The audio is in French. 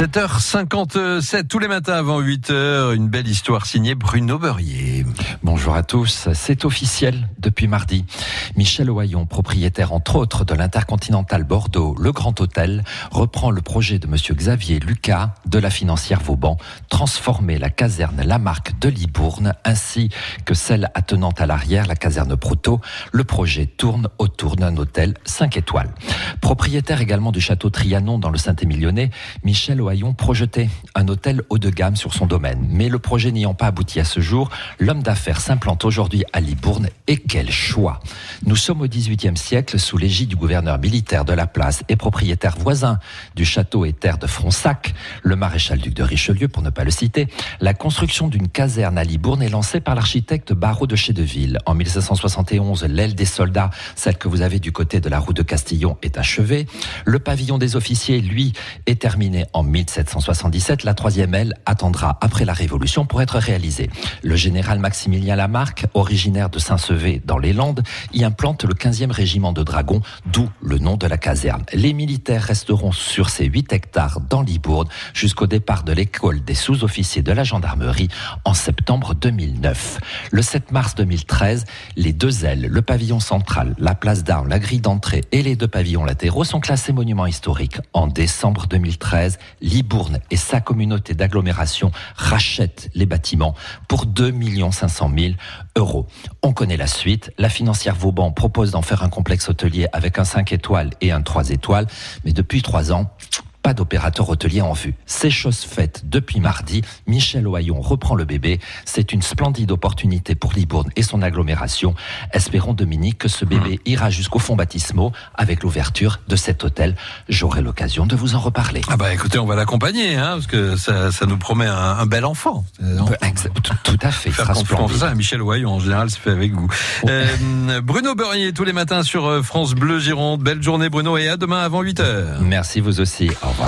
7h57 tous les matins avant 8h, une belle histoire signée Bruno Beurrier. Bonjour à tous, c'est officiel depuis mardi. Michel Ohaillon, propriétaire entre autres de l'Intercontinental Bordeaux, le Grand Hôtel, reprend le projet de monsieur Xavier Lucas de la financière Vauban, transformer la caserne Lamarque de Libourne ainsi que celle attenante à l'arrière, la caserne Proto. Le projet tourne autour d'un hôtel 5 étoiles. Propriétaire également du château Trianon dans le Saint-Émilionnais, Michel Ohaillon projetait un hôtel haut de gamme sur son domaine. Mais le projet n'ayant pas abouti à ce jour, l'homme d'affaires s'implante aujourd'hui à Libourne. Et quel choix Nous sommes au XVIIIe siècle sous l'égide du gouverneur militaire de la place et propriétaire voisin du château et terre de Fronsac, le maréchal-duc de Richelieu pour ne pas le citer. La construction d'une caserne à Libourne est lancée par l'architecte Barreau de Chédeville. En 1771, l'aile des soldats, celle que vous avez du côté de la route de Castillon, est achevée. Le pavillon des officiers, lui, est terminé en 1777. La troisième aile attendra après la Révolution pour être réalisée. Le général Maximilien Lamarck, originaire de Saint-Sevé dans les Landes, y implante le 15e régiment de dragons, d'où le nom de la caserne. Les militaires resteront sur ces 8 hectares dans Libourne jusqu'au départ de l'école des sous-officiers de la gendarmerie en septembre 2009. Le 7 mars 2013, les deux ailes, le pavillon central, la place d'armes, la grille d'entrée et les deux pavillons latéraux sont classés monuments historiques. En décembre 2013, Libourne et sa communauté d'agglomération rachètent les bâtiments pour 2 500 000 On connaît la suite. La financière Vauban propose d'en faire un complexe hôtelier avec un 5 étoiles et un 3 étoiles. Mais depuis trois ans, pas d'opérateur hôtelier en vue. C'est chose faite depuis mardi. Michel Ohaillon reprend le bébé. C'est une splendide opportunité pour Libourne et son agglomération. Espérons, Dominique, que ce bébé Hmm. ira jusqu'au fond baptismaux avec l'ouverture de cet hôtel. J'aurai l'occasion de vous en reparler. Ah bah écoutez, on va l'accompagner, hein, parce que ça, ça nous promet un, un bel enfant. Tout, tout à fait. Faire confiance à Michel Ohaillon, en général, c'est fait avec vous. Euh, Bruno Beurrier, tous les matins sur euh, France Bleu Gironde. Belle journée, Bruno, et à demain avant 8h. Merci vous aussi. Au